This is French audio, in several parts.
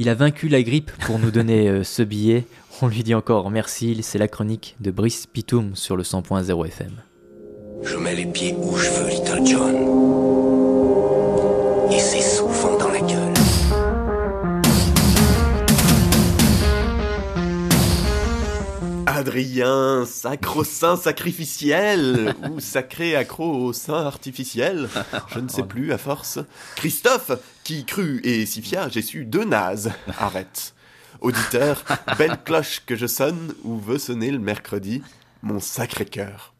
Il a vaincu la grippe pour nous donner euh, ce billet. On lui dit encore merci. C'est la chronique de Brice Pitoum sur le 100.0 FM. Je mets les pieds où je veux, Little John. Adrien, sacro-saint sacrificiel ou sacré accro au sein artificiel, je ne sais plus à force. Christophe, qui crut et si fier, j'ai su deux nazes. Arrête. Auditeur, belle cloche que je sonne ou veut sonner le mercredi, mon sacré cœur.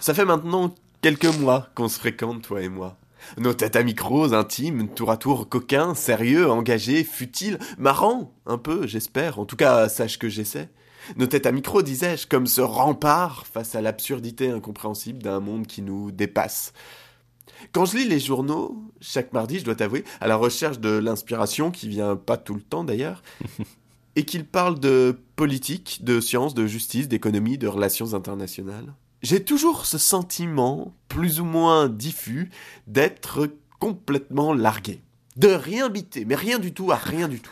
Ça fait maintenant quelques mois qu'on se fréquente, toi et moi. Nos têtes à micros, intimes, tour à tour coquins, sérieux, engagés, futiles, marrants, un peu, j'espère. En tout cas, sache que j'essaie. Nos têtes à micro, disais-je, comme ce rempart face à l'absurdité incompréhensible d'un monde qui nous dépasse. Quand je lis les journaux, chaque mardi, je dois t'avouer, à la recherche de l'inspiration, qui vient pas tout le temps d'ailleurs, et qu'ils parlent de politique, de science, de justice, d'économie, de relations internationales, j'ai toujours ce sentiment, plus ou moins diffus, d'être complètement largué. De rien biter, mais rien du tout à rien du tout.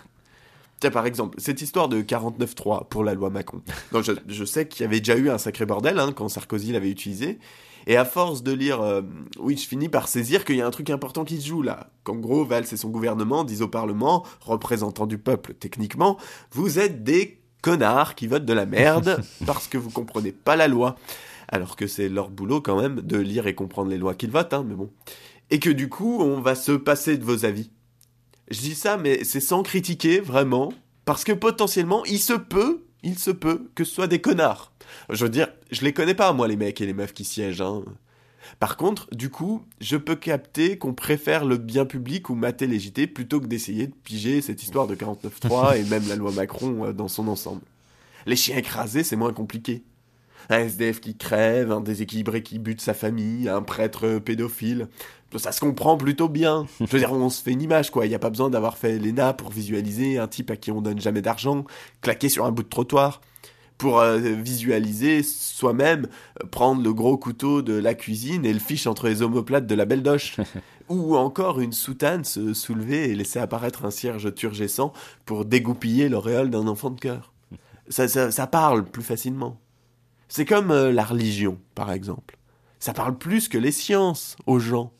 Tiens, par exemple, cette histoire de 49.3 pour la loi Macron. Non, je, sais qu'il y avait déjà eu un sacré bordel hein, quand Sarkozy l'avait utilisé. Et à force de lire, euh, oui, je finis par saisir qu'il y a un truc important qui se joue là. Qu'en gros, Valls et son gouvernement disent au Parlement, représentant du peuple techniquement, vous êtes des connards qui votent de la merde parce que vous comprenez pas la loi. Alors que c'est leur boulot quand même de lire et comprendre les lois qu'ils votent, hein, mais bon. Et que du coup, on va se passer de vos avis. Je dis ça, mais c'est sans critiquer, vraiment, parce que potentiellement, il se peut, il se peut que ce soit des connards. Je veux dire, je les connais pas, moi, les mecs et les meufs qui siègent, hein. Par contre, du coup, je peux capter qu'on préfère le bien public ou mater les JT plutôt que d'essayer de piger cette histoire de 49.3 et même la loi Macron euh, dans son ensemble. Les chiens écrasés, c'est moins compliqué. Un SDF qui crève, un déséquilibré qui bute sa famille, un prêtre pédophile. Ça se comprend plutôt bien. Je veux dire, on se fait une image, quoi. Il n'y a pas besoin d'avoir fait l'ENA pour visualiser un type à qui on donne jamais d'argent, claqué sur un bout de trottoir. Pour euh, visualiser soi-même, euh, prendre le gros couteau de la cuisine et le fiche entre les omoplates de la belle doche. Ou encore une soutane se soulever et laisser apparaître un cierge turgescent pour dégoupiller l'auréole d'un enfant de cœur. Ça, ça, ça parle plus facilement. C'est comme euh, la religion, par exemple. Ça parle plus que les sciences aux gens.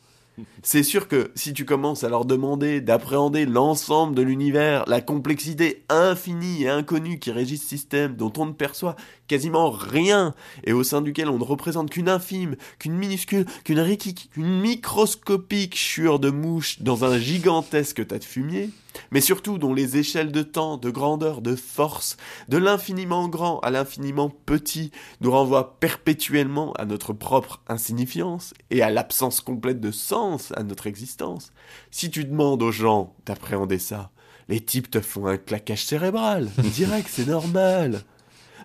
C'est sûr que si tu commences à leur demander d'appréhender l'ensemble de l'univers, la complexité infinie et inconnue qui régit ce système dont on ne perçoit quasiment rien et au sein duquel on ne représente qu'une infime, qu'une minuscule, qu'une riquique, qu'une microscopique chure de mouche dans un gigantesque tas de fumier, mais surtout dont les échelles de temps, de grandeur, de force, de l'infiniment grand à l'infiniment petit nous renvoient perpétuellement à notre propre insignifiance et à l'absence complète de sens à notre existence. Si tu demandes aux gens d'appréhender ça, les types te font un claquage cérébral. Direct, c'est normal.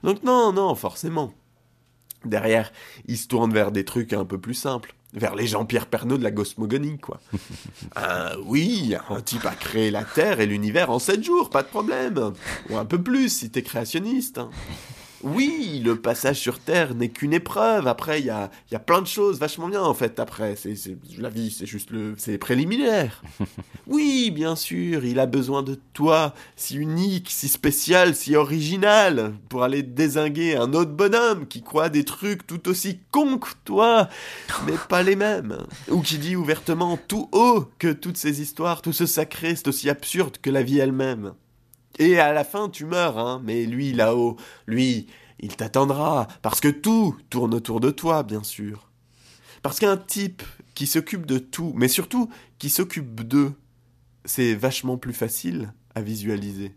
Donc non, non, forcément. Derrière, ils se tournent vers des trucs un peu plus simples. Vers les Jean-Pierre Pernaud de la cosmogonie, quoi. Ah oui, un type a créé la Terre et l'univers en sept jours, pas de problème. Ou un peu plus si t'es créationniste. hein. Oui, le passage sur Terre n'est qu'une épreuve. Après, il y a, y a plein de choses vachement bien, en fait, après. C'est, la vie, c'est juste le, c'est les préliminaires. Oui, bien sûr, il a besoin de toi, si unique, si spécial, si original, pour aller désinguer un autre bonhomme qui croit des trucs tout aussi cons que toi, mais pas les mêmes. Ou qui dit ouvertement tout haut que toutes ces histoires, tout ce sacré, c'est aussi absurde que la vie elle-même. Et à la fin, tu meurs, hein, mais lui, là-haut, lui, il t'attendra, parce que tout tourne autour de toi, bien sûr. Parce qu'un type qui s'occupe de tout, mais surtout qui s'occupe d'eux, c'est vachement plus facile à visualiser.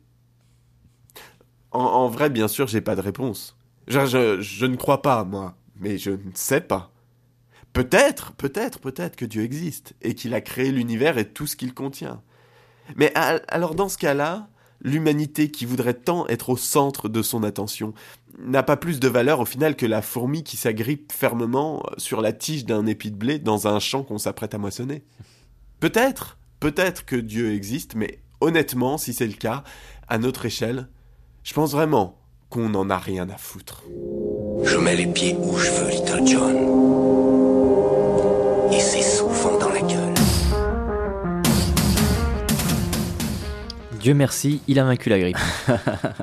En, vrai, bien sûr, j'ai pas de réponse. Je, je, je ne crois pas, moi, mais je ne sais pas. Peut-être, peut-être, peut-être que Dieu existe, et qu'il a créé l'univers et tout ce qu'il contient. Mais alors dans ce cas-là, l'humanité qui voudrait tant être au centre de son attention n'a pas plus de valeur au final que la fourmi qui s'agrippe fermement sur la tige d'un épi de blé dans un champ qu'on s'apprête à moissonner. Peut-être, peut-être que Dieu existe, mais honnêtement, si c'est le cas, à notre échelle, je pense vraiment qu'on n'en a rien à foutre. Je mets les pieds où je veux, Little John. Dieu merci, il a vaincu la grippe.